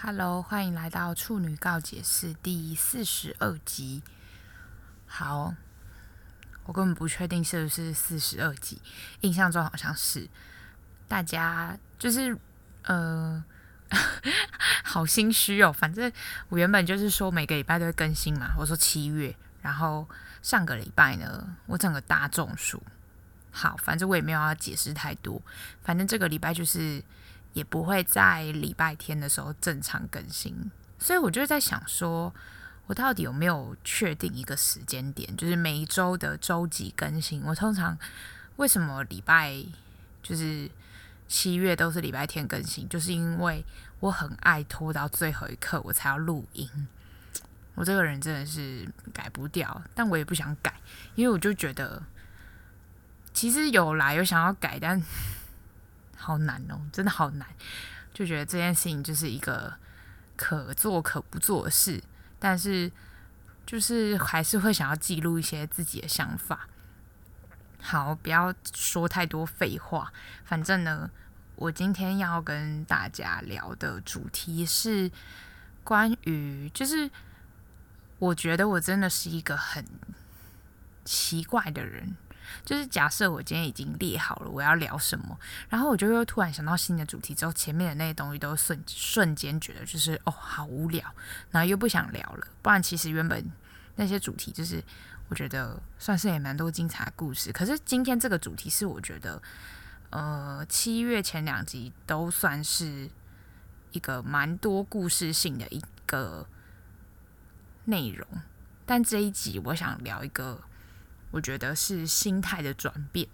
Hello，欢迎来到《处女告解室》第四十二集。好，我根本不确定是不是四十二集，印象中好像是。大家就是呃，好心虚哦。反正我原本就是说每个礼拜都会更新嘛。我说七月，然后上个礼拜呢，我整个大中暑。好，反正我也没有要解释太多。反正这个礼拜就是。也不会在礼拜天的时候正常更新，所以我就在想说，我到底有没有确定一个时间点，就是每一周的周几更新？我通常为什么礼拜就是七月都是礼拜天更新？就是因为我很爱拖到最后一刻我才要录音，我这个人真的是改不掉，但我也不想改，因为我就觉得其实有来有想要改，但。好难哦，真的好难，就觉得这件事情就是一个可做可不做的事，但是就是还是会想要记录一些自己的想法。好，不要说太多废话，反正呢，我今天要跟大家聊的主题是关于，就是我觉得我真的是一个很奇怪的人。就是假设我今天已经列好了我要聊什么，然后我就又突然想到新的主题之后，前面的那些东西都瞬瞬间觉得就是哦好无聊，然后又不想聊了。不然其实原本那些主题就是我觉得算是也蛮多精彩故事。可是今天这个主题是我觉得呃七月前两集都算是一个蛮多故事性的一个内容，但这一集我想聊一个。我觉得是心态的转变，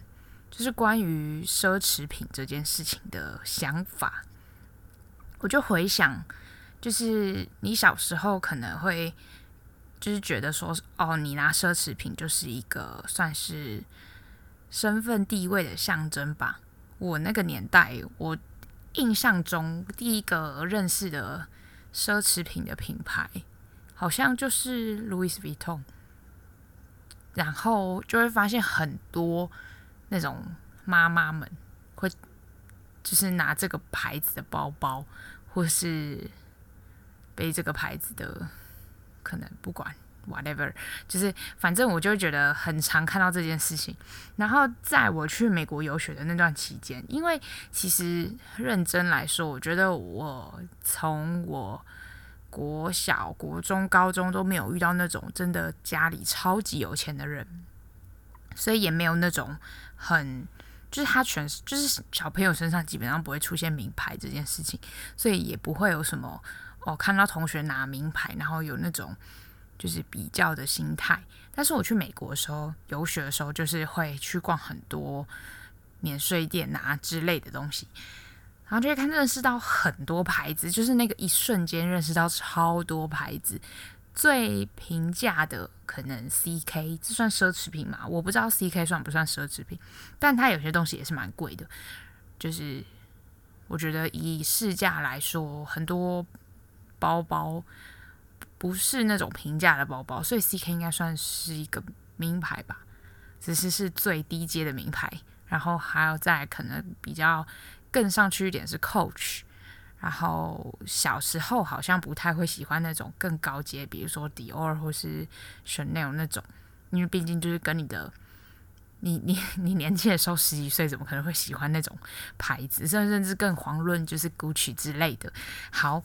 就是关于奢侈品这件事情的想法。我就回想，就是你小时候可能会，就是觉得说，哦，你拿奢侈品就是一个算是身份地位的象征吧。我那个年代，我印象中第一个认识的奢侈品的品牌，好像就是 Louis Vuitton。然后就会发现很多那种妈妈们会，就是拿这个牌子的包包，或是背这个牌子的，可能不管 whatever，就是反正我就觉得很常看到这件事情。然后在我去美国游学的那段期间，因为其实认真来说，我觉得我从我。国小、国中、高中都没有遇到那种真的家里超级有钱的人，所以也没有那种很就是他全就是小朋友身上基本上不会出现名牌这件事情，所以也不会有什么哦看到同学拿名牌，然后有那种就是比较的心态。但是我去美国的时候游学的时候，就是会去逛很多免税店啊之类的东西。然后就会看认识到很多牌子，就是那个一瞬间认识到超多牌子，最平价的可能 CK，这算奢侈品吗？我不知道 CK 算不算奢侈品，但它有些东西也是蛮贵的。就是我觉得以市价来说，很多包包不是那种平价的包包，所以 CK 应该算是一个名牌吧，只是是最低阶的名牌。然后还有再可能比较。更上去一点是 Coach，然后小时候好像不太会喜欢那种更高阶，比如说 Dior 或是 Chanel 那种，因为毕竟就是跟你的，你你你年轻的时候十几岁，怎么可能会喜欢那种牌子，甚至更遑论就是 Gucci 之类的。好，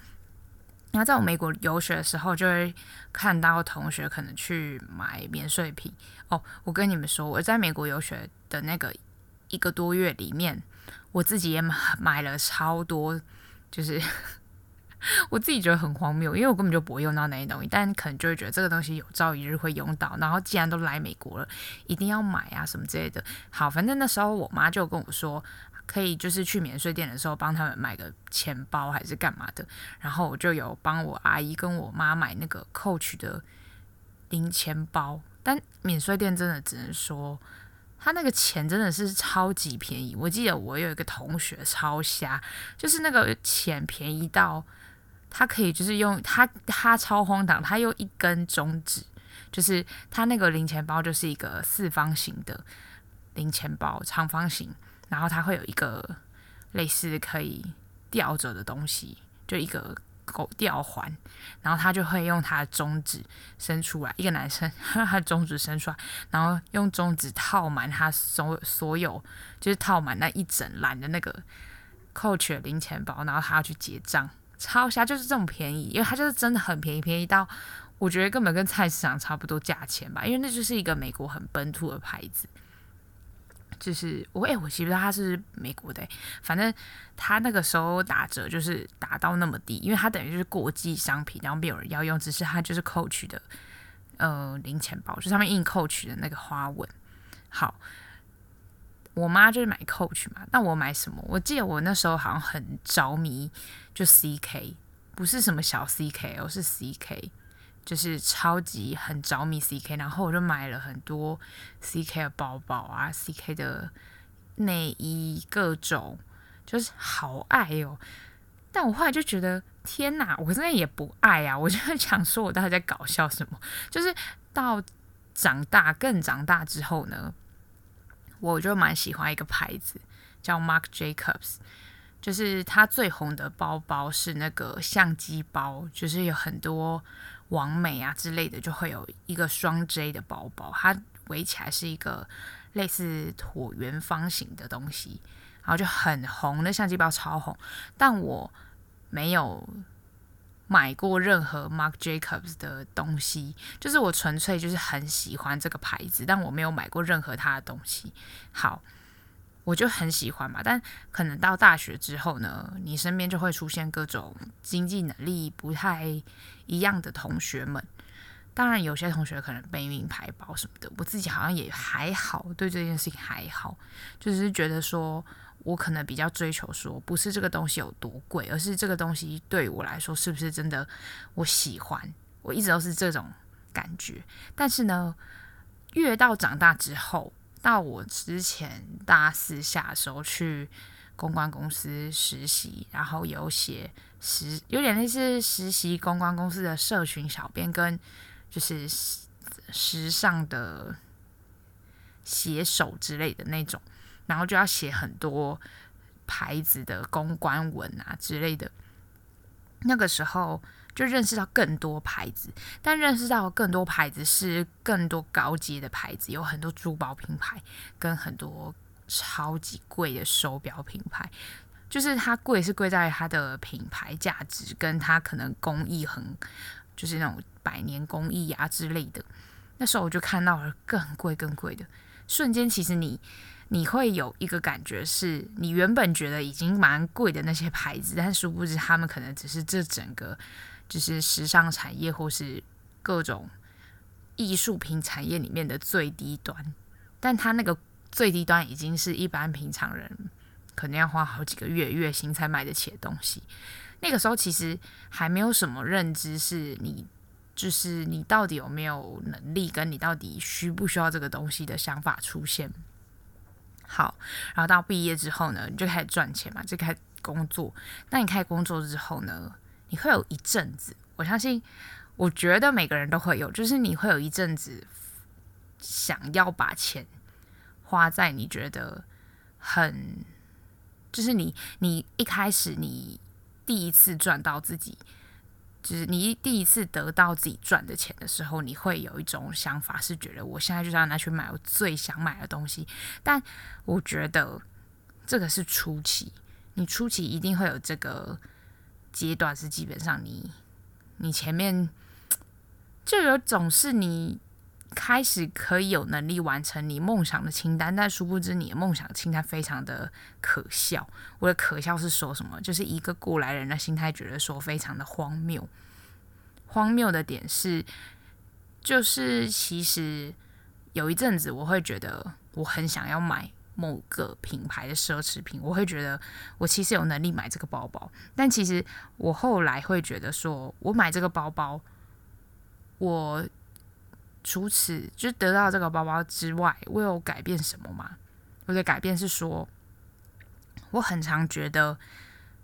然后在我美国游学的时候，就会看到同学可能去买免税品。哦，我跟你们说，我在美国游学的那个一个多月里面。我自己也买买了超多，就是 我自己觉得很荒谬，因为我根本就不会用到那些东西，但可能就会觉得这个东西有朝一日会用到。然后既然都来美国了，一定要买啊什么之类的。好，反正那时候我妈就跟我说，可以就是去免税店的时候帮他们买个钱包还是干嘛的。然后我就有帮我阿姨跟我妈买那个 Coach 的零钱包，但免税店真的只能说。他那个钱真的是超级便宜，我记得我有一个同学超瞎，就是那个钱便宜到他可以就是用他他超荒唐，他用一根中指，就是他那个零钱包就是一个四方形的零钱包，长方形，然后它会有一个类似可以吊着的东西，就一个狗吊环，然后他就会用他的中指伸出来，一个男生 他中指伸出来，然后用中指套满他所所有，就是套满那一整篮的那个 Coach 的零钱包，然后他要去结账，超瞎，就是这么便宜，因为他就是真的很便宜，便宜到我觉得根本跟菜市场差不多价钱吧，因为那就是一个美国很本土的牌子。就是我哎、欸，我记不知道他是美国的，反正他那个时候打折就是打到那么低，因为他等于就是国际商品，然后没有人要用，只是他就是 Coach 的呃零钱包，就上面印 Coach 的那个花纹。好，我妈就是买 Coach 嘛，那我买什么？我记得我那时候好像很着迷，就 CK，不是什么小 CK，哦，是 CK。就是超级很着迷 CK，然后我就买了很多 CK 的包包啊，CK 的内衣各种，就是好爱哦。但我后来就觉得，天哪，我真的也不爱啊！我就想说，我到底在搞笑什么？就是到长大更长大之后呢，我就蛮喜欢一个牌子叫 Mark Jacobs，就是它最红的包包是那个相机包，就是有很多。王美啊之类的，就会有一个双 J 的包包，它围起来是一个类似椭圆方形的东西，然后就很红，那相机包超红。但我没有买过任何 Marc Jacobs 的东西，就是我纯粹就是很喜欢这个牌子，但我没有买过任何它的东西。好。我就很喜欢嘛，但可能到大学之后呢，你身边就会出现各种经济能力不太一样的同学们。当然，有些同学可能背名牌包什么的，我自己好像也还好，对这件事情还好，就是觉得说我可能比较追求说，不是这个东西有多贵，而是这个东西对我来说是不是真的我喜欢。我一直都是这种感觉，但是呢，越到长大之后。到我之前大四下的时候去公关公司实习，然后有写实有点类似实习公关公司的社群小编跟就是时尚的写手之类的那种，然后就要写很多牌子的公关文啊之类的。那个时候。就认识到更多牌子，但认识到更多牌子是更多高阶的牌子，有很多珠宝品牌跟很多超级贵的手表品牌。就是它贵是贵在它的品牌价值，跟它可能工艺很，就是那种百年工艺啊之类的。那时候我就看到了更贵更贵的，瞬间其实你你会有一个感觉，是你原本觉得已经蛮贵的那些牌子，但殊不知他们可能只是这整个。就是时尚产业或是各种艺术品产业里面的最低端，但他那个最低端已经是一般平常人可能要花好几个月月薪才买得起的东西。那个时候其实还没有什么认知，是你就是你到底有没有能力，跟你到底需不需要这个东西的想法出现。好，然后到毕业之后呢，你就开始赚钱嘛，就开始工作。那你开始工作之后呢，你会有一阵子，我相信，我觉得每个人都会有，就是你会有一阵子想要把钱花在你觉得很，就是你你一开始你第一次赚到自己，就是你第一次得到自己赚的钱的时候，你会有一种想法，是觉得我现在就是要拿去买我最想买的东西。但我觉得这个是初期，你初期一定会有这个。阶段是基本上你，你前面就有总是你开始可以有能力完成你梦想的清单，但殊不知你的梦想清单非常的可笑。我的可笑是说什么？就是一个过来人的心态，觉得说非常的荒谬。荒谬的点是，就是其实有一阵子我会觉得我很想要买。某个品牌的奢侈品，我会觉得我其实有能力买这个包包，但其实我后来会觉得说，我买这个包包，我除此就得到这个包包之外，我有改变什么吗？我的改变是说，我很常觉得。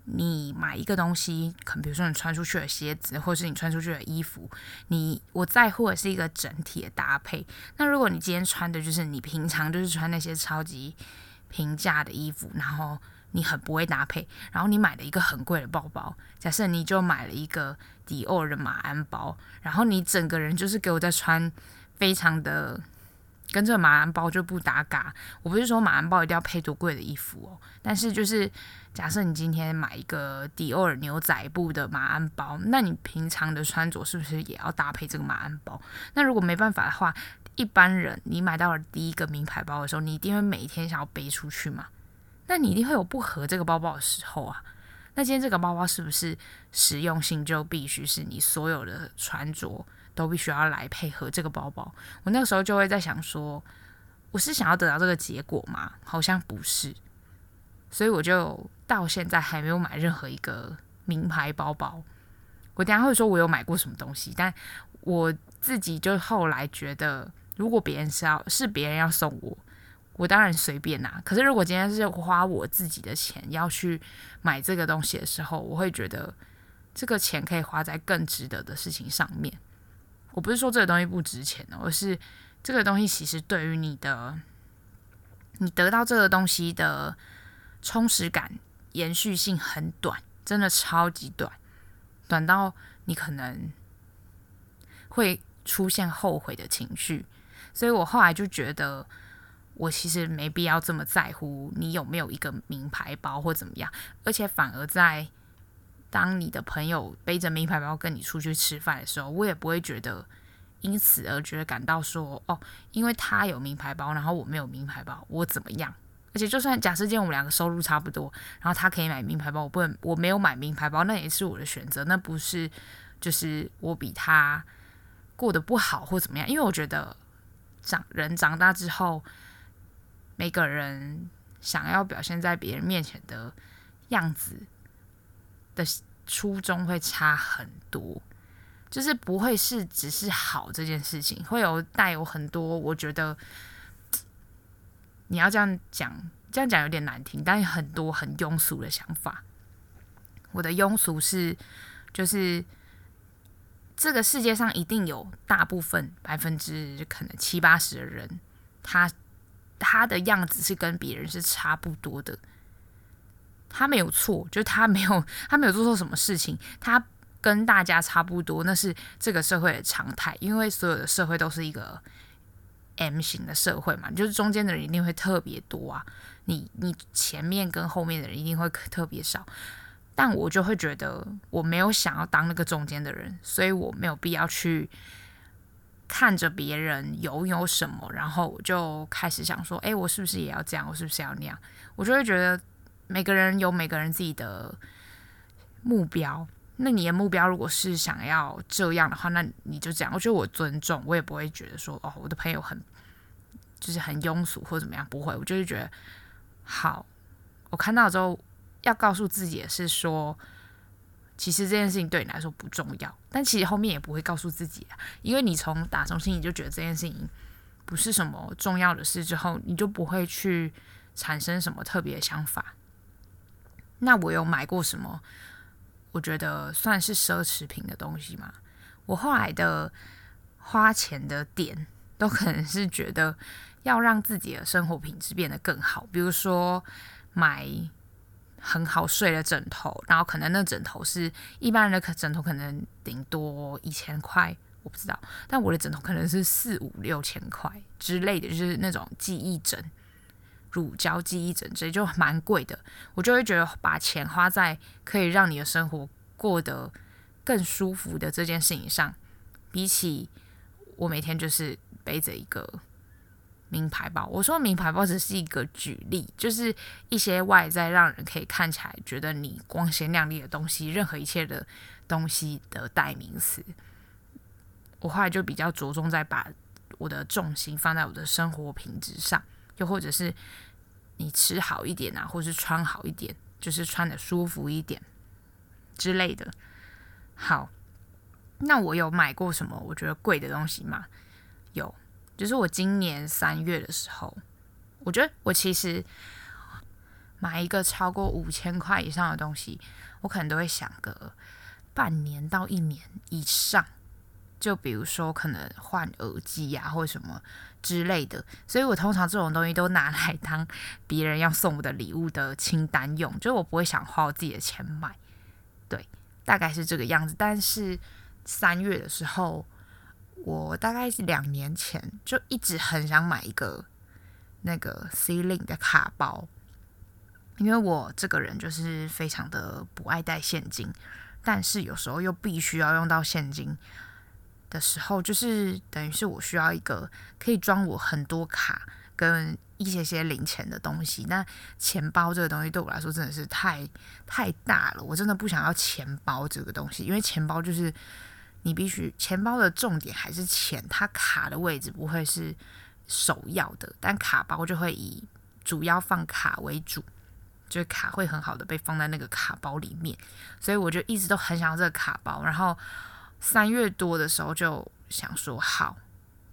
你买一个东西，可能比如说你穿出去的鞋子，或者是你穿出去的衣服，你我在乎的是一个整体的搭配。那如果你今天穿的就是你平常就是穿那些超级平价的衣服，然后你很不会搭配，然后你买了一个很贵的包包，假设你就买了一个迪奥的马鞍包，然后你整个人就是给我在穿，非常的跟这个马鞍包就不搭嘎。我不是说马鞍包一定要配多贵的衣服哦，但是就是假设你今天买一个迪奥牛仔布的马鞍包，那你平常的穿着是不是也要搭配这个马鞍包？那如果没办法的话，一般人你买到了第一个名牌包的时候，你一定会每天想要背出去嘛？那你一定会有不合这个包包的时候啊。那今天这个包包是不是实用性就必须是你所有的穿着都必须要来配合这个包包？我那个时候就会在想说，我是想要得到这个结果吗？好像不是，所以我就到现在还没有买任何一个名牌包包。我等下会说我有买过什么东西，但我自己就后来觉得，如果别人是要是别人要送我。我当然随便拿，可是如果今天是花我自己的钱要去买这个东西的时候，我会觉得这个钱可以花在更值得的事情上面。我不是说这个东西不值钱，而是这个东西其实对于你的，你得到这个东西的充实感、延续性很短，真的超级短，短到你可能会出现后悔的情绪。所以我后来就觉得。我其实没必要这么在乎你有没有一个名牌包或怎么样，而且反而在当你的朋友背着名牌包跟你出去吃饭的时候，我也不会觉得因此而觉得感到说哦，因为他有名牌包，然后我没有名牌包，我怎么样？而且就算假设今天我们两个收入差不多，然后他可以买名牌包，我不能，我没有买名牌包，那也是我的选择，那不是就是我比他过得不好或怎么样？因为我觉得长人长大之后。每个人想要表现在别人面前的样子的初衷会差很多，就是不会是只是好这件事情，会有带有很多。我觉得你要这样讲，这样讲有点难听，但很多很庸俗的想法。我的庸俗是，就是这个世界上一定有大部分百分之可能七八十的人，他。他的样子是跟别人是差不多的，他没有错，就他没有 他没有做错什么事情，他跟大家差不多，那是这个社会的常态，因为所有的社会都是一个 M 型的社会嘛，就是中间的人一定会特别多啊，你你前面跟后面的人一定会特别少，但我就会觉得我没有想要当那个中间的人，所以我没有必要去。看着别人拥有什么，然后我就开始想说：“诶，我是不是也要这样？我是不是要那样？”我就会觉得每个人有每个人自己的目标。那你的目标如果是想要这样的话，那你就这样。我觉得我尊重，我也不会觉得说：“哦，我的朋友很就是很庸俗或怎么样。”不会，我就是觉得好。我看到之后要告诉自己的是说。其实这件事情对你来说不重要，但其实后面也不会告诉自己，因为你从打从心里就觉得这件事情不是什么重要的事，之后你就不会去产生什么特别的想法。那我有买过什么？我觉得算是奢侈品的东西吗？我后来的花钱的点都可能是觉得要让自己的生活品质变得更好，比如说买。很好睡的枕头，然后可能那枕头是一般人的枕头，可能顶多一千块，我不知道。但我的枕头可能是四五六千块之类的，就是那种记忆枕、乳胶记忆枕，这就蛮贵的。我就会觉得把钱花在可以让你的生活过得更舒服的这件事情上，比起我每天就是背着一个。名牌包，我说名牌包只是一个举例，就是一些外在让人可以看起来觉得你光鲜亮丽的东西，任何一切的东西的代名词。我后来就比较着重在把我的重心放在我的生活品质上，又或者是你吃好一点啊，或是穿好一点，就是穿的舒服一点之类的。好，那我有买过什么我觉得贵的东西吗？有。就是我今年三月的时候，我觉得我其实买一个超过五千块以上的东西，我可能都会想个半年到一年以上，就比如说可能换耳机呀、或者什么之类的，所以我通常这种东西都拿来当别人要送我的礼物的清单用，就我不会想花我自己的钱买，对，大概是这个样子。但是三月的时候，我大概是两年前就一直很想买一个那个 C-Link 的卡包，因为我这个人就是非常的不爱带现金。但是有时候又必须要用到现金的时候，就是等于是我需要一个可以装我很多卡跟一些些零钱的东西。那钱包这个东西对我来说真的是太太大了，我真的不想要钱包这个东西，因为钱包就是你必须钱包的重点还是钱，它卡的位置不会是首要的，但卡包就会以主要放卡为主。就是卡会很好的被放在那个卡包里面，所以我就一直都很想要这个卡包。然后三月多的时候就想说好，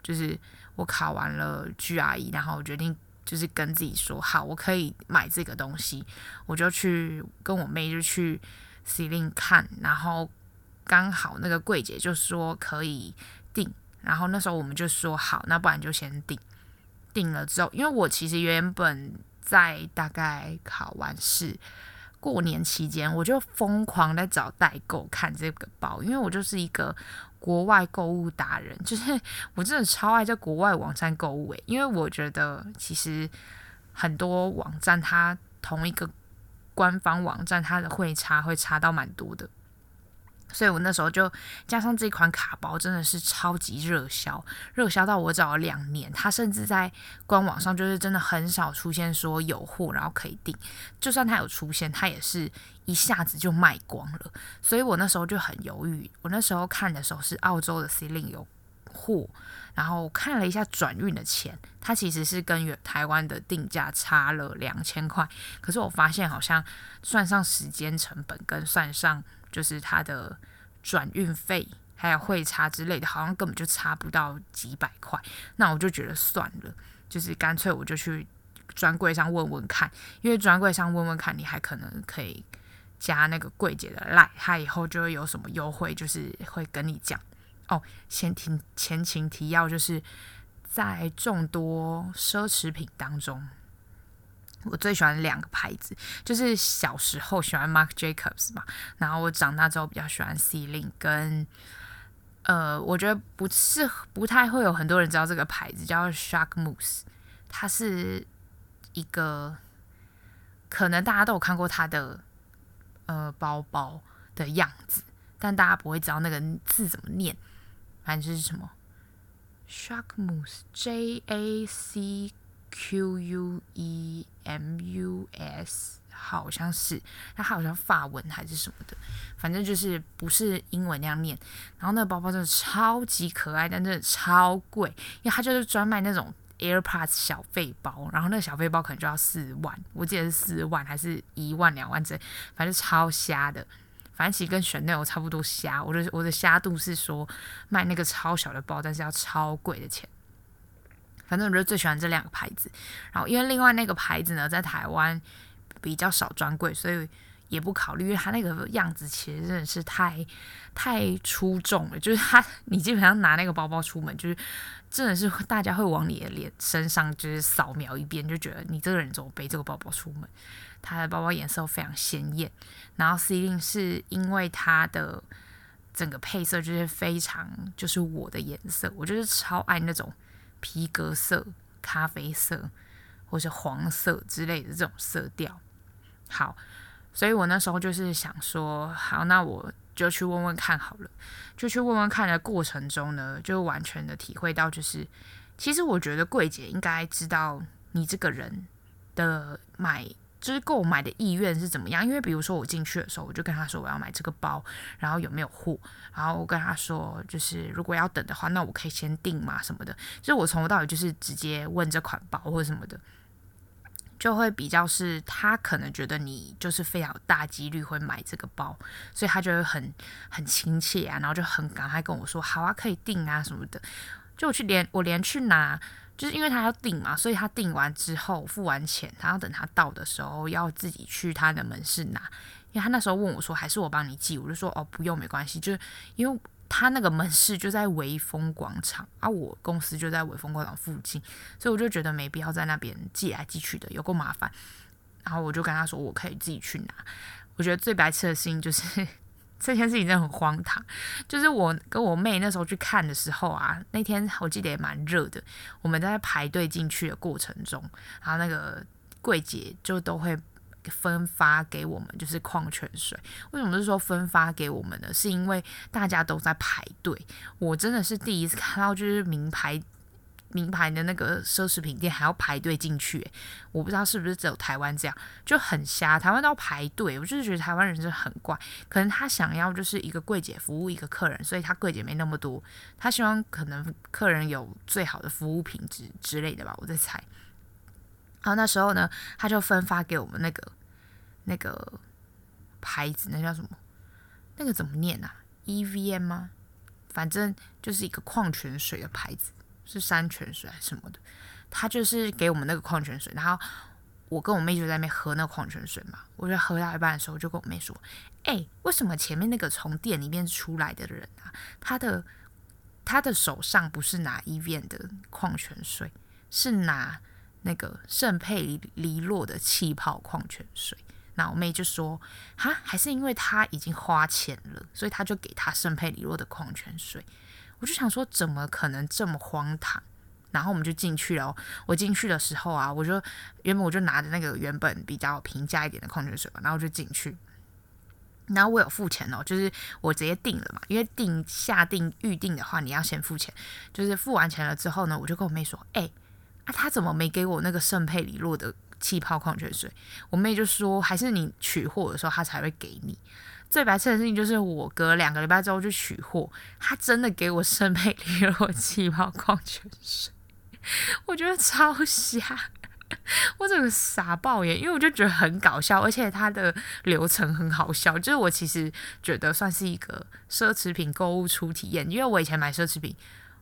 就是我考完了 GRE，然后我决定就是跟自己说好，我可以买这个东西。我就去跟我妹就去 C-Link 看，然后刚好那个柜姐就说可以订，然后那时候我们就说好，那不然就先订。订了之后，因为我其实原本。在大概考完试过年期间，我就疯狂在找代购看这个包，因为我就是一个国外购物达人，就是我真的超爱在国外网站购物诶，因为我觉得其实很多网站它同一个官方网站它的会差会差到蛮多的。所以我那时候就加上这款卡包真的是超级热销，热销到我找了两年，它甚至在官网上就是真的很少出现说有货然后可以订，就算它有出现，它也是一下子就卖光了。所以我那时候就很犹豫，我那时候看的时候是澳洲的 C-Link 有货，然后看了一下转运的钱，它其实是跟台湾的定价差了两千块，可是我发现好像算上时间成本跟算上。就是它的转运费还有汇差之类的，好像根本就差不到几百块。那我就觉得算了，就是干脆我就去专柜上问问看，因为专柜上问问看，你还可能可以加那个柜姐的 line，他以后就会有什么优惠，就是会跟你讲。哦，先听前情提要，就是在众多奢侈品当中。我最喜欢两个牌子，就是小时候喜欢 Marc Jacobs 嘛，然后我长大之后比较喜欢 C-Link，跟呃，我觉得不是不太会有很多人知道这个牌子叫 Jacquemus，它是一个可能大家都有看过它的呃包包的样子，但大家不会知道那个字怎么念，反正就是什么 Shark Muse J A C。Q U E M U S 好像是，它好像法文还是什么的，反正就是不是英文那样念。然后那个包包真的超级可爱，但真的超贵，因为它就是专卖那种 AirPods 小费包，然后那个小费包可能就要四万，我记得是四万还是一万两万这，反正超瞎的。反正其实跟 Chanel 差不多瞎，我的我的瞎度是说卖那个超小的包，但是要超贵的钱。反正我就最喜欢这两个牌子，然后因为另外那个牌子呢，在台湾比较少专柜，所以也不考虑，因为它那个样子其实真的是太太出众了，就是它你基本上拿那个包包出门，就是真的是大家会往你的脸身上就是扫描一遍，就觉得你这个人怎么背这个包包出门？它的包包颜色非常鲜艳，然后 C-Link 是因为它的整个配色就是非常就是我的颜色，我就是超爱那种。皮革色、咖啡色或是黄色之类的这种色调，好，所以我那时候就是想说，好，那我就去问问看好了。就去问问看的过程中呢，就完全的体会到，就是其实我觉得柜姐应该知道你这个人的买。就是购买的意愿是怎么样？因为比如说我进去的时候，我就跟他说我要买这个包，然后有没有货？然后我跟他说，就是如果要等的话，那我可以先订嘛什么的。就是我从头到尾就是直接问这款包或者什么的，就会比较是他可能觉得你就是非常大几率会买这个包，所以他就会很很亲切啊，然后就很赶快跟我说好啊，可以订啊什么的。就我去连我连去拿。就是因为他要订嘛，所以他订完之后付完钱，他要等他到的时候要自己去他的门市拿。因为他那时候问我说：“还是我帮你寄？”我就说：“哦，不用，没关系。”就是因为他那个门市就在微风广场，啊，我公司就在微风广场附近，所以我就觉得没必要在那边寄来寄去的，有够麻烦。然后我就跟他说，我可以自己去拿。我觉得最白痴的事情就是这件事情真的很荒唐，就是我跟我妹那时候去看的时候啊，那天我记得也蛮热的，我们在排队进去的过程中，然后那个柜姐就都会。分发给我们就是矿泉水，为什么是说分发给我们呢？是因为大家都在排队。我真的是第一次看到，就是名牌名牌的那个奢侈品店还要排队进去。我不知道是不是只有台湾这样，就很瞎。台湾都要排队，我就是觉得台湾人是很怪。可能他想要就是一个柜姐服务一个客人，所以他柜姐没那么多，他希望可能客人有最好的服务品质之类的吧，我在猜。然后那时候呢，他就分发给我们那个那个牌子，那叫什么？那个怎么念啊？EVM 吗？反正就是一个矿泉水的牌子，是山泉水还是什么的？他就是给我们那个矿泉水，然后我跟我妹就在那边喝那矿泉水嘛。我就喝到一半的时候，就跟我妹说：“哎、为什么前面那个从店里面出来的人啊，他的他的手上不是拿 EVM 的矿泉水，是拿？”那个圣佩里洛的气泡矿泉水，那我妹就说：“哈，还是因为他已经花钱了，所以他就给他圣佩里洛的矿泉水。”我就想说，怎么可能这么荒唐？然后我们就进去了。我进去的时候啊，我就原本我就拿着那个原本比较平价一点的矿泉水嘛，然后就进去。然后我有付钱哦，就是我直接订了嘛，因为订下订预订的话，你要先付钱。就是付完钱了之后呢，我就跟我妹说：“哎。”啊，他怎么没给我那个圣佩里洛的气泡矿泉水？我妹就说，还是你取货的时候他才会给你。最白痴的事情就是，我隔两个礼拜之后去取货，他真的给我圣佩里洛气泡矿泉水，我觉得超瞎，我整个傻爆眼，因为我就觉得很搞笑，而且它的流程很好笑，就是我其实觉得算是一个奢侈品购物初体验，因为我以前买奢侈品。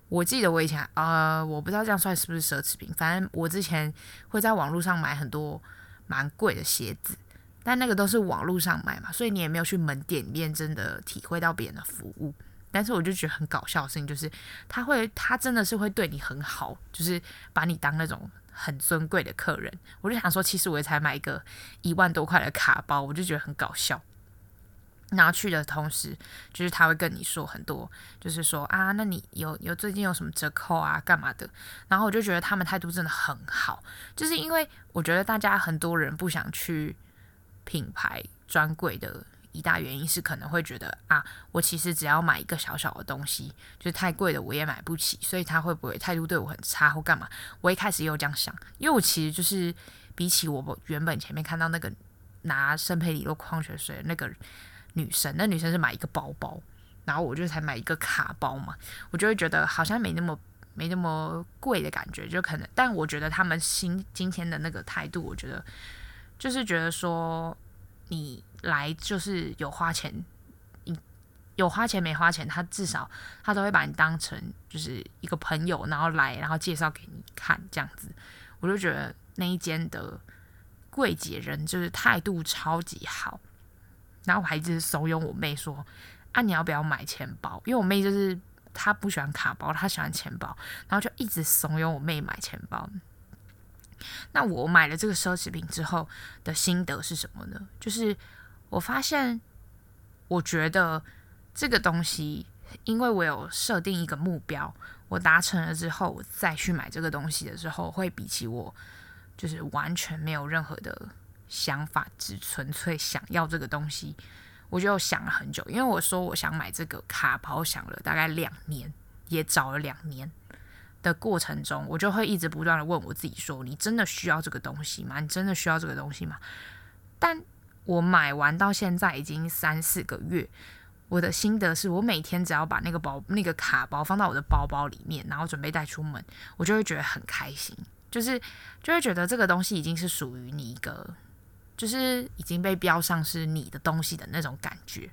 我记得我以前呃，我不知道这样算是不是奢侈品，反正我之前会在网络上买很多蛮贵的鞋子，但那个都是网络上买嘛，所以你也没有去门店里面真的体会到别人的服务。但是我就觉得很搞笑的事情就是，他会他真的是会对你很好，就是把你当那种很尊贵的客人。我就想说，其实我也才买一个一万多块的卡包，我就觉得很搞笑。拿去的同时，就是他会跟你说很多，就是说啊，那你有有最近有什么折扣啊，干嘛的？然后我就觉得他们态度真的很好，就是因为我觉得大家很多人不想去品牌专柜的一大原因是可能会觉得啊，我其实只要买一个小小的东西，就是太贵的我也买不起，所以他会不会态度对我很差或干嘛？我一开始也有这样想，因为我其实就是比起我原本前面看到那个拿圣佩里洛矿泉水的那个。女生，那女生是买一个包包，然后我就才买一个卡包嘛，我就会觉得好像没那么没那么贵的感觉，就可能，但我觉得他们新今天的那个态度，我觉得就是觉得说你来就是有花钱，你有花钱没花钱，他至少他都会把你当成就是一个朋友，然后来然后介绍给你看这样子，我就觉得那一间的柜姐人就是态度超级好。然后我还一直怂恿我妹说：“啊，你要不要买钱包？”因为我妹就是她不喜欢卡包，她喜欢钱包，然后就一直怂恿我妹买钱包。那我买了这个奢侈品之后的心得是什么呢？就是我发现，我觉得这个东西，因为我有设定一个目标，我达成了之后，我再去买这个东西的时候，会比起我就是完全没有任何的。想法只纯粹想要这个东西，我就想了很久。因为我说我想买这个卡包，想了大概两年，也找了两年的过程中，我就会一直不断的问我自己说：你真的需要这个东西吗？你真的需要这个东西吗？但我买完到现在已经三四个月，我的心得是我每天只要把那个包、那个卡包放到我的包包里面，然后准备带出门，我就会觉得很开心，就是就会觉得这个东西已经是属于你一个。就是已经被标上是你的东西的那种感觉，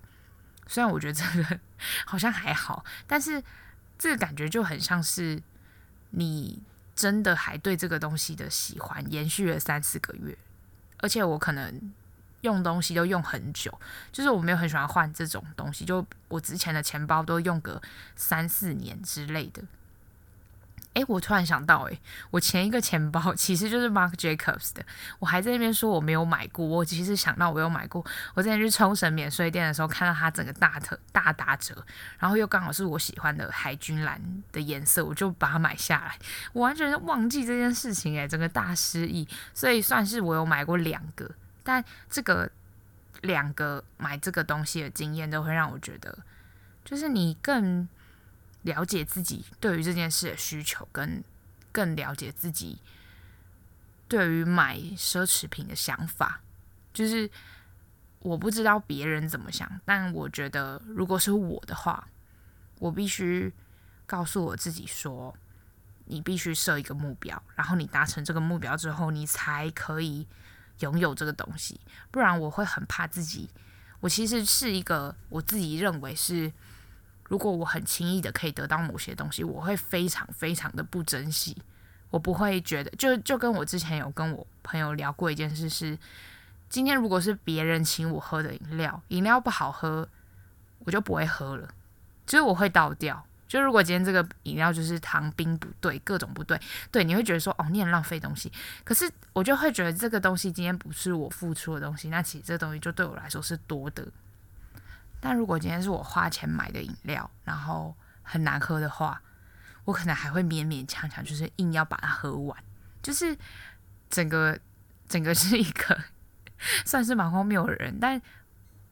虽然我觉得这个 好像还好，但是这个感觉就很像是你真的还对这个东西的喜欢延续了三四个月，而且我可能用东西都用很久，就是我没有很喜欢换这种东西，就我之前的钱包都用个三四年之类的。诶，我突然想到，诶，我前一个钱包其实就是 Mark Jacobs 的，我还在那边说我没有买过，我其实想到我有买过。我之前去冲绳免税店的时候，看到它整个大特大打折，然后又刚好是我喜欢的海军蓝的颜色，我就把它买下来。我完全忘记这件事情，诶，整个大失忆，所以算是我有买过两个。但这个两个买这个东西的经验，都会让我觉得，就是你更了解自己对于这件事的需求，跟更了解自己对于买奢侈品的想法。就是我不知道别人怎么想，但我觉得如果是我的话，我必须告诉我自己说，你必须设一个目标，然后你达成这个目标之后，你才可以。拥有这个东西，不然我会很怕自己。我其实是一个我自己认为是，如果我很轻易的可以得到某些东西，我会非常非常的不珍惜。我不会觉得，就就跟我之前有跟我朋友聊过一件事是，今天如果是别人请我喝的饮料，饮料不好喝，我就不会喝了，就是我会倒掉。就如果今天这个饮料就是糖冰不对，各种不对，对，你会觉得说哦，你很浪费东西。可是我就会觉得这个东西今天不是我付出的东西，那其实这东西就对我来说是多的。但如果今天是我花钱买的饮料，然后很难喝的话，我可能还会勉勉强强，就是硬要把它喝完。就是整个 整个是一个算是蛮荒谬的人，但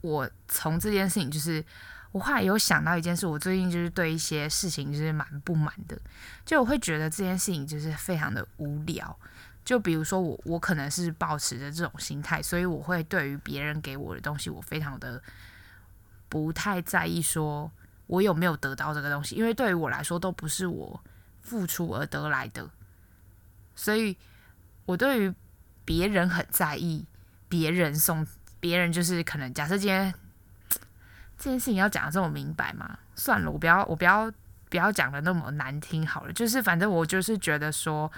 我从这件事情就是。我后来有想到一件事，我最近就是对一些事情就是蛮不满的，就我会觉得这件事情就是非常的无聊。就比如说我，我可能是保持着这种心态，所以我会对于别人给我的东西，我非常的不太在意，说我有没有得到这个东西，因为对于我来说都不是我付出而得来的，所以我对于别人很在意，别人送别人就是可能假设今天。这件事情要讲的这么明白吗？算了，我不要，我不要，不要讲的那么难听好了。就是反正我就是觉得说，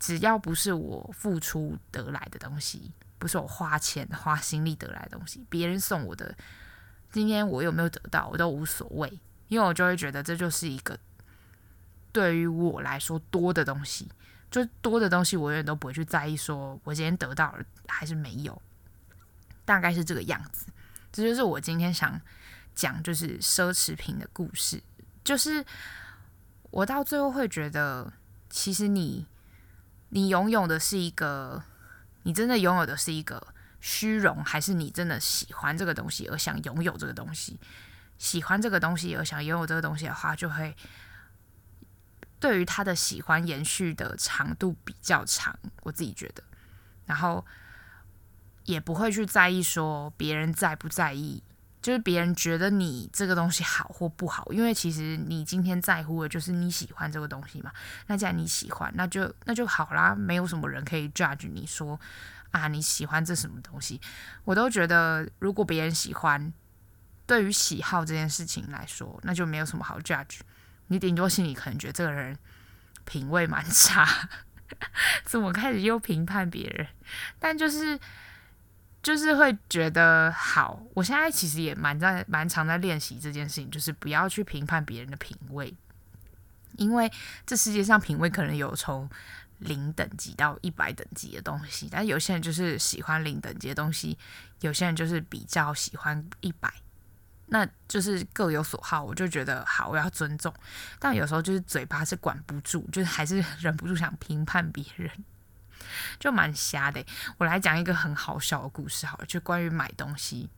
只要不是我付出得来的东西，不是我花钱花心力得来的东西，别人送我的，今天我有没有得到，我都无所谓，因为我就会觉得这就是一个对于我来说多的东西，就多的东西，我永远都不会去在意，说我今天得到了还是没有，大概是这个样子。这就是我今天想讲，就是奢侈品的故事。就是我到最后会觉得，其实你你拥有的是一个，你真的拥有的是一个虚荣，还是你真的喜欢这个东西而想拥有这个东西？喜欢这个东西而想拥有这个东西的话，就会对于他的喜欢延续的长度比较长。我自己觉得，然后。也不会去在意说别人在不在意，就是别人觉得你这个东西好或不好，因为其实你今天在乎的就是你喜欢这个东西嘛。那既然你喜欢，那就那就好啦，没有什么人可以 judge 你说啊你喜欢这什么东西。我都觉得，如果别人喜欢，对于喜好这件事情来说，那就没有什么好 judge。你顶多心里可能觉得这个人品味蛮差，怎么开始又评判别人？但就是。就是会觉得好，我现在其实也蛮在蛮常在练习这件事情，就是不要去评判别人的品味，因为这世界上品味可能有从零等级到一百等级的东西，但有些人就是喜欢零等级的东西，有些人就是比较喜欢一百，那就是各有所好。我就觉得好，我要尊重，但有时候就是嘴巴是管不住，就是还是忍不住想评判别人。就蛮瞎的，我来讲一个很好笑的故事好了，就关于买东西。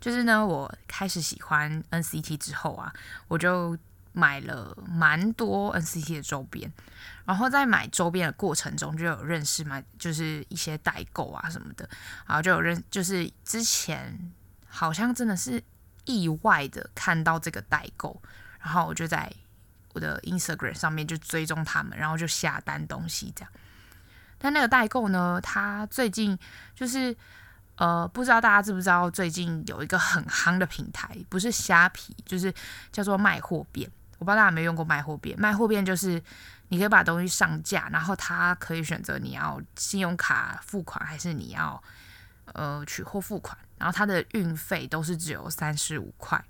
就是呢，我开始喜欢 NCT 之后啊，我就买了蛮多 NCT 的周边。然后在买周边的过程中，就有认识买，就是一些代购啊什么的。然后就有认，就是之前好像真的是意外的看到这个代购，然后我就在我的 Instagram 上面就追踪他们，然后就下单东西这样。但那个代购呢，他最近就是呃，不知道大家知不知道，最近有一个很夯的平台，不是虾皮，就是叫做卖货变。我不知道大家有没有用过卖货变。卖货变就是你可以把东西上架，然后他可以选择你要信用卡付款，还是你要呃取货付款，然后它的运费都是只有三十五块。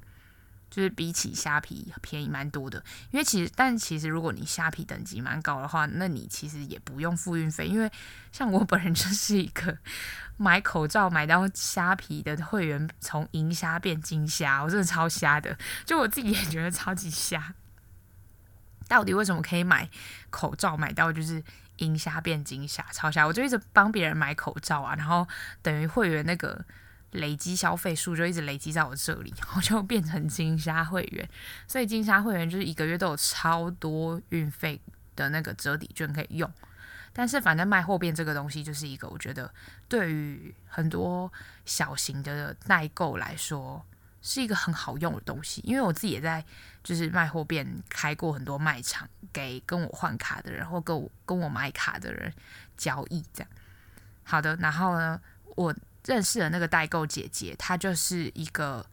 就是比起虾皮便宜蛮多的，因为其实，但其实如果你虾皮等级蛮高的话，那你其实也不用付运费，因为像我本人就是一个买口罩买到虾皮的会员，从银虾变金虾，我真的超瞎的，就我自己也觉得超级瞎。到底为什么可以买口罩买到就是银虾变金虾，超虾？我就一直帮别人买口罩啊，然后等于会员那个。累积消费数就一直累积在我这里，然后就变成金虾会员，所以金虾会员就是一个月都有超多运费的那个折抵券可以用。但是反正卖货变这个东西就是一个，我觉得对于很多小型的代购来说是一个很好用的东西，因为我自己也在就是卖货变开过很多卖场，给跟我换卡的人或跟我跟我买卡的人交易这样。好的，然后呢，我。认识的那个代购姐姐，她就是一个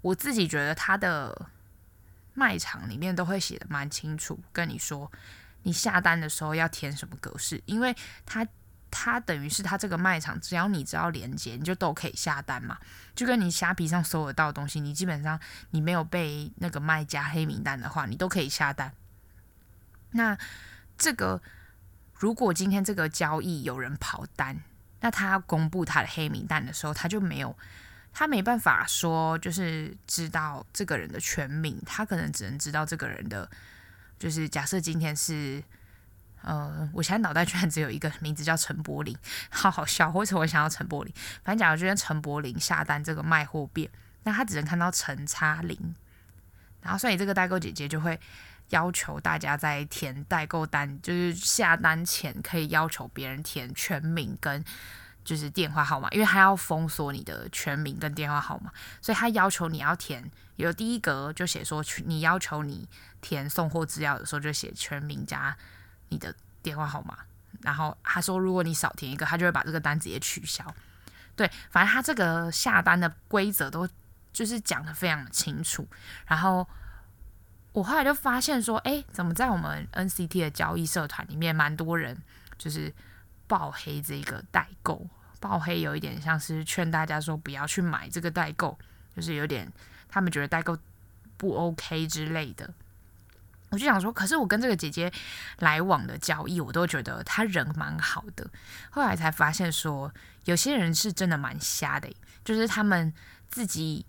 我自己觉得她的卖场里面都会写的蛮清楚，跟你说你下单的时候要填什么格式，因为她她等于是她这个卖场，只要你只要连接，你就都可以下单嘛，就跟你虾皮上搜得到的东西，你基本上你没有被那个卖家黑名单的话，你都可以下单。那这个如果今天这个交易有人跑单，那他公布他的黑名单的时候，他就没有，他没办法说就是知道这个人的全名，他可能只能知道这个人的，就是假设今天是，呃，我现在脑袋居然只有一个名字叫陈柏霖，好好笑，为什么我想要陈柏霖？反正假如今天陈柏霖下单这个卖货变，那他只能看到陈叉零，然后所以这个代购姐姐就会。要求大家在填代购单，就是下单前可以要求别人填全名跟就是电话号码，因为他要封锁你的全名跟电话号码，所以他要求你要填，有第一格就写说，你要求你填送货资料的时候就写全名加你的电话号码，然后他说如果你少填一个，他就会把这个单直接取消。对，反正他这个下单的规则都就是讲的非常的清楚，然后。我后来就发现说，哎，怎么在我们 NCT 的交易社团里面，蛮多人就是爆黑这个代购，爆黑有一点像是劝大家说不要去买这个代购，就是有点他们觉得代购不 OK 之类的。我就想说，可是我跟这个姐姐来往的交易，我都觉得她人蛮好的。后来才发现说，有些人是真的蛮瞎的，就是他们自己。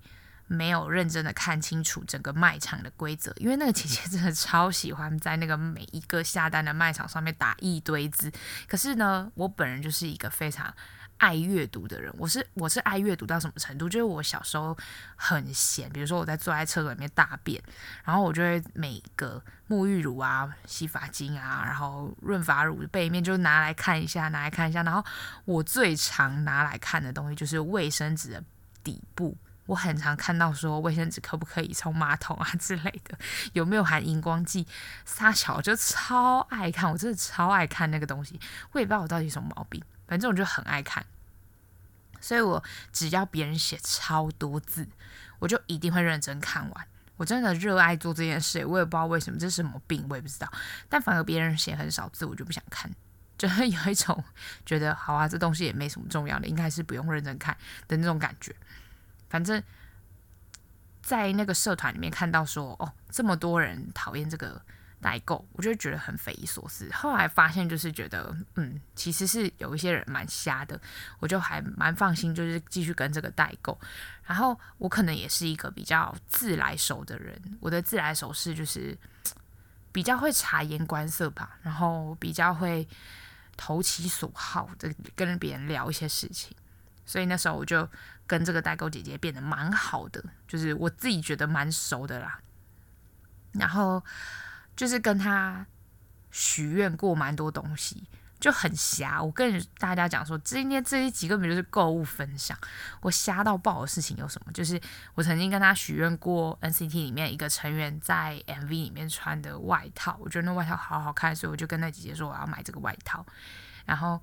没有认真的看清楚整个卖场的规则，因为那个姐姐真的超喜欢在那个每一个下单的卖场上面打一堆字。可是呢，我本人就是一个非常爱阅读的人。我是我是爱阅读到什么程度？就是我小时候很闲，比如说我在坐在厕所里面大便，然后我就会每个沐浴乳啊、洗发精啊，然后润发乳的背面就拿来看一下，拿来看一下。然后我最常拿来看的东西就是卫生纸的底部。我很常看到说卫生纸可不可以冲马桶啊之类的，有没有含荧光剂？撒小就超爱看，我真的超爱看那个东西。我也不知道我到底什么毛病，反正我就很爱看。所以我只要别人写超多字，我就一定会认真看完。我真的热爱做这件事，我也不知道为什么，这是什么病，我也不知道。但反而别人写很少字，我就不想看，就会有一种觉得好啊，这东西也没什么重要的，应该是不用认真看的那种感觉。反正，在那个社团里面看到说，哦，这么多人讨厌这个代购，我就觉得很匪夷所思。后来发现，就是觉得，嗯，其实是有一些人蛮瞎的，我就还蛮放心，就是继续跟这个代购。然后我可能也是一个比较自来熟的人，我的自来熟是就是 比较会察言观色吧，然后比较会投其所好的跟别人聊一些事情。所以那时候我就跟这个代购姐姐变得蛮好的，就是我自己觉得蛮熟的啦。然后就是跟他许愿过蛮多东西，就很瞎。我跟大家讲说，今天这一集根本就是购物分享。我瞎到爆的事情有什么？就是我曾经跟他许愿过 NCT 里面一个成员在 MV 里面穿的外套，我觉得那外套好好看，所以我就跟那姐姐说我要买这个外套，然后。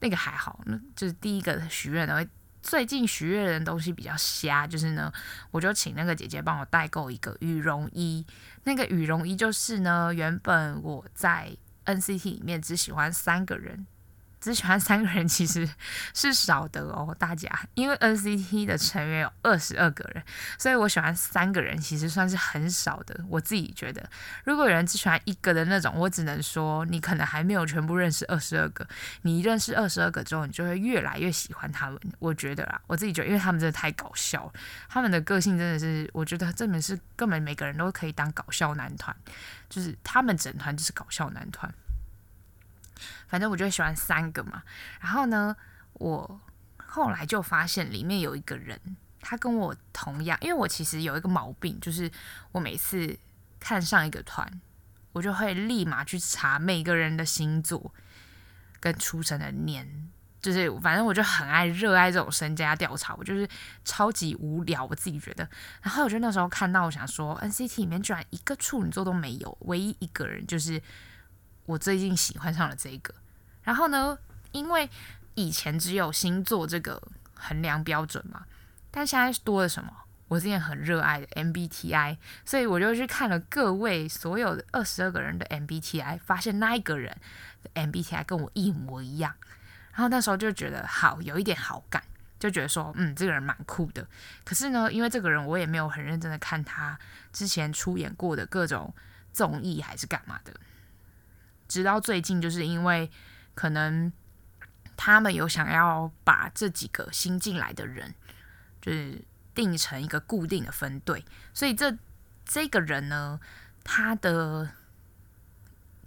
那个还好，那就是第一个许愿的。最近许愿的东西比较瞎，就是呢，我就请那个姐姐帮我代购一个羽绒衣。那个羽绒衣就是呢，原本我在 NCT 里面只喜欢三个人，只喜欢三个人其实是少的哦，大家，因为 NCT 的成员有二十二个人，所以我喜欢三个人其实算是很少的。我自己觉得，如果有人只喜欢一个的那种，我只能说你可能还没有全部认识二十二个。你认识二十二个之后，你就会越来越喜欢他们。我觉得啦，我自己觉得，因为他们真的太搞笑，他们的个性真的是，我觉得真的是根本每个人都可以当搞笑男团，就是他们整团就是搞笑男团。反正我就喜欢三个嘛，然后呢，我后来就发现里面有一个人，他跟我同样，因为我其实有一个毛病，就是我每次看上一个团，我就会立马去查每个人的星座跟出生的年，就是反正我就很爱热爱这种身家调查，我就是超级无聊，我自己觉得。然后我就那时候看到，我想说，NCT 里面居然一个处女座都没有，唯一一个人就是。我最近喜欢上了这个，然后呢，因为以前只有星座这个衡量标准嘛，但现在多了什么？我之前很热爱的 MBTI，所以我就去看了各位所有的二十二个人的 MBTI，发现那一个人的 MBTI 跟我一模一样，然后那时候就觉得好，有一点好感，就觉得说，嗯，这个人蛮酷的。可是呢，因为这个人我也没有很认真的看他之前出演过的各种综艺还是干嘛的。直到最近，就是因为可能他们有想要把这几个新进来的人，就是定成一个固定的分队，所以这这个人呢，他的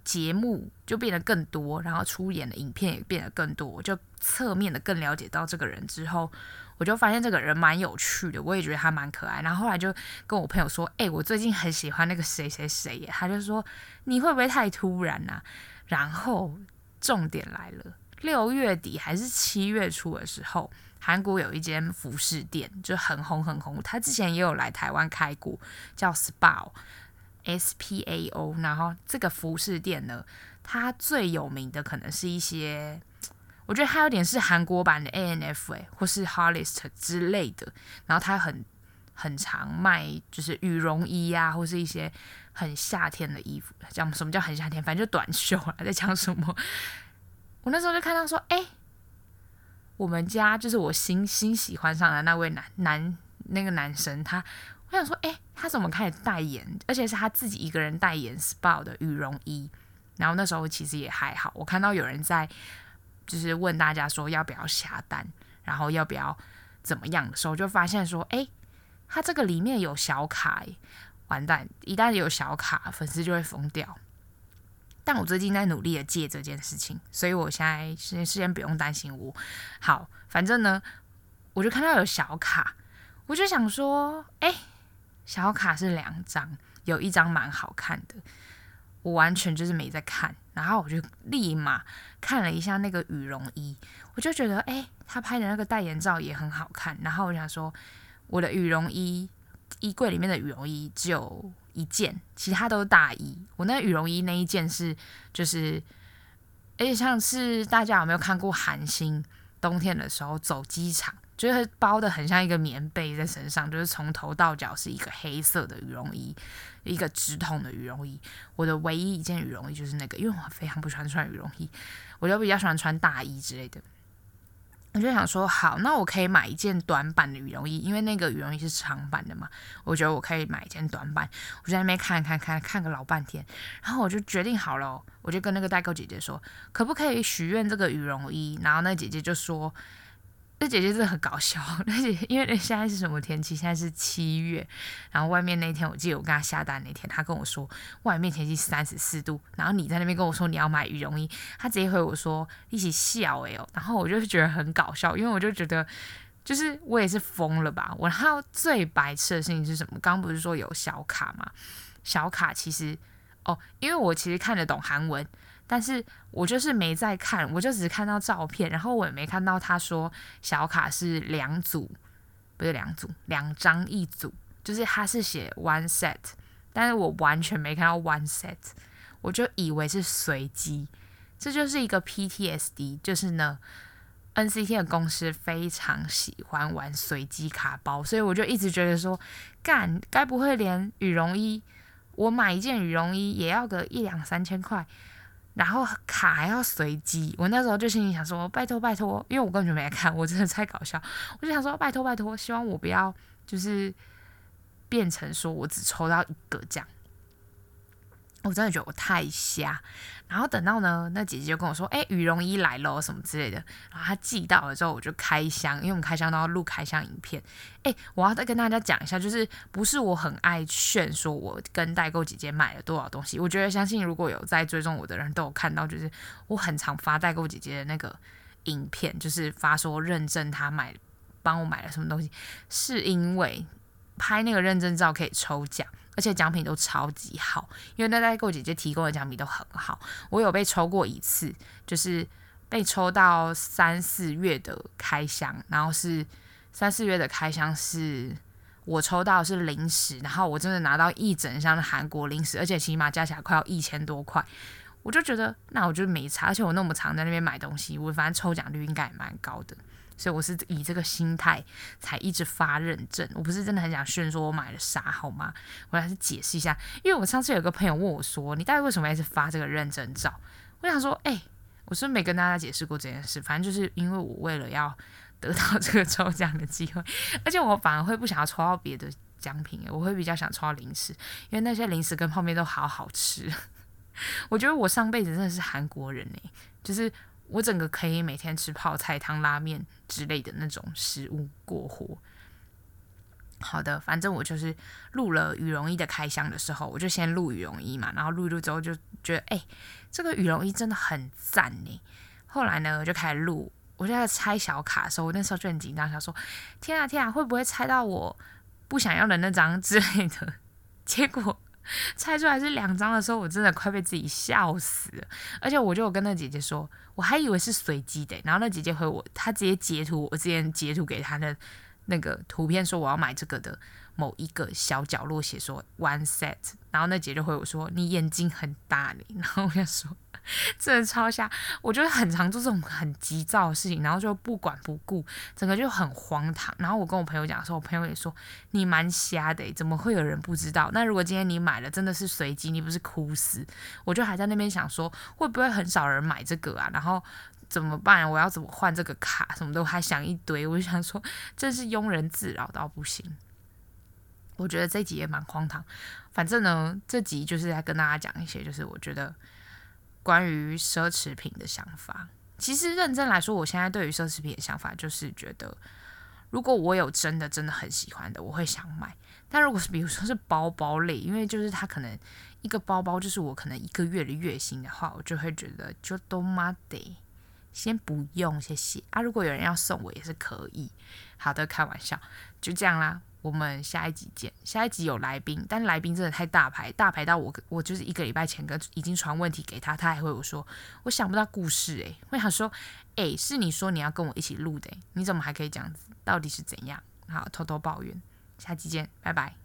节目就变得更多，然后出演的影片也变得更多，就侧面的更了解到这个人之后，我就发现这个人蛮有趣的，我也觉得他蛮可爱。然后后来就跟我朋友说：“哎、我最近很喜欢那个谁谁谁耶。”他就说：“你会不会太突然啊？”然后重点来了，六月底还是七月初的时候，韩国有一间服饰店就很红很红，他之前也有来台湾开过，叫 SPAO，S P A O。然后这个服饰店呢，它最有名的可能是一些。我觉得它有点是韩国版的 ANF 哎，或是 Hollist 之类的。然后它很很常卖，就是羽绒衣啊，或是一些很夏天的衣服。讲什么叫很夏天？反正就短袖啊。在讲什么？我那时候就看到说，哎、我们家就是我新新喜欢上的那位男男那个男生，他我想说，哎、他怎么开始代言？而且是他自己一个人代言 SPA 的羽绒衣。然后那时候其实也还好，我看到有人在。就是问大家说要不要下单，然后要不要怎么样的时候，就发现说，哎，他这个里面有小卡，完蛋！一旦有小卡，粉丝就会疯掉。但我最近在努力的戒这件事情，所以我现在先先不用担心我。好，反正呢，我就看到有小卡，我就想说，哎，小卡是两张，有一张蛮好看的。我完全就是没在看，然后我就立马看了一下那个羽绒衣，我就觉得，哎，他拍的那个代言照也很好看。然后我想说，我的羽绒衣衣柜里面的羽绒衣只有一件，其他都是大衣。我那羽绒衣那一件是，就是，而且像是大家有没有看过韩星冬天的时候走机场？就是包的很像一个棉被在身上，就是从头到脚是一个黑色的羽绒衣，一个直筒的羽绒衣。我的唯一一件羽绒衣就是那个，因为我非常不喜欢穿羽绒衣，我就比较喜欢穿大衣之类的。我就想说，好，那我可以买一件短版的羽绒衣，因为那个羽绒衣是长版的嘛。我觉得我可以买一件短版。我在那边看看看看个老半天，然后我就决定好了，我就跟那个代购姐姐说，可不可以许愿这个羽绒衣？然后那姐姐就说。这姐姐真的很搞笑，而且因为现在是什么天气？现在是七月，然后外面那天，我记得我跟她下单那天，她跟我说外面天气三十四度，然后你在那边跟我说你要买羽绒衣，她直接回我说一起笑哎哦，然后我就觉得很搞笑，因为我就觉得就是我也是疯了吧。我然后最白痴的事情是什么？刚刚不是说有小卡吗？小卡其实哦，因为我其实看得懂韩文。但是我就是没在看，我就只看到照片，然后我也没看到他说小卡是两组，不是两组，两张一组，就是他是写 one set，但是我完全没看到 one set，我就以为是随机，这就是一个 PTSD，就是呢，NCT 的公司非常喜欢玩随机卡包，所以我就一直觉得说，干，该不会连羽绒衣，我买一件羽绒衣也要个一两三千块？然后卡还要随机，我那时候就心里想说，拜托拜托，因为我根本就没来看，我真的太搞笑，我就想说，拜托拜托，希望我不要就是变成说我只抽到一个这样。我真的觉得我太瞎，然后等到呢，那姐姐就跟我说：“哎、羽绒衣来了，什么之类的。”然后她寄到了之后，我就开箱，因为我们开箱都要录开箱影片。哎、我要再跟大家讲一下，就是不是我很爱炫，说我跟代购姐姐买了多少东西。我觉得相信如果有在追踪我的人都有看到，就是我很常发代购姐姐的那个影片，就是发说认证她买帮我买了什么东西，是因为拍那个认证照可以抽奖。而且奖品都超级好，因为那代购姐姐提供的奖品都很好。我有被抽过一次，就是被抽到三四月的开箱，然后是三四月的开箱是我抽到是零食，然后我真的拿到一整箱的韩国零食，而且起码加起来快要一千多块，我就觉得那我就没差，而且我那么常在那边买东西，我反正抽奖率应该也蛮高的。所以我是以这个心态才一直发认证，我不是真的很想炫说我买了啥，好吗？我来是解释一下，因为我上次有个朋友问我说，你到底为什么一直发这个认证照？我想说，哎、我是不是没跟大家解释过这件事？反正就是因为我为了要得到这个抽奖的机会，而且我反而会不想要抽到别的奖品，我会比较想抽到零食，因为那些零食跟泡面都好好吃。我觉得我上辈子真的是韩国人哎，就是。我整个可以每天吃泡菜汤、拉面之类的那种食物过活。好的，反正我就是录了羽绒衣的开箱的时候，我就先录羽绒衣嘛，然后录一录之后就觉得，哎、这个羽绒衣真的很赞呢。后来呢，我就开始录，我就在拆小卡的时候，我那时候就很紧张，想说，天啊天啊，会不会拆到我不想要的那张之类的？结果。猜出来是两张的时候，我真的快被自己笑死了。而且我就跟那姐姐说，我还以为是随机的。然后那姐姐回我，她直接截图我之前截图给她的那个图片，说我要买这个的某一个小角落写说 one set。然后那姐就回我说，你眼睛很大呢。然后我就说。真的超瞎，我觉得很常做这种很急躁的事情，然后就不管不顾，整个就很荒唐。然后我跟我朋友讲的时候，我朋友也说你蛮瞎的，怎么会有人不知道？那如果今天你买了，真的是随机，你不是哭死？我就还在那边想说，会不会很少人买这个啊？然后怎么办？我要怎么换这个卡？什么都还想一堆，我就想说，真是庸人自扰到不行。我觉得这集也蛮荒唐。反正呢，这集就是在跟大家讲一些，就是我觉得。关于奢侈品的想法，其实认真来说，我现在对于奢侈品的想法就是觉得，如果我有真的真的很喜欢的，我会想买。但如果是比如说是包包类，因为就是它可能一个包包就是我可能一个月的月薪的话，我就会觉得就都妈得先不用，谢谢啊。如果有人要送我也是可以。好的，开玩笑，就这样啦。我们下一集见。下一集有来宾，但来宾真的太大牌，大牌到我我就是一个礼拜前跟已经传问题给他，他还会我说我想不到故事诶、欸，我想说，诶，是你说你要跟我一起录的、你怎么还可以这样子？到底是怎样？好，偷偷抱怨。下期见，拜拜。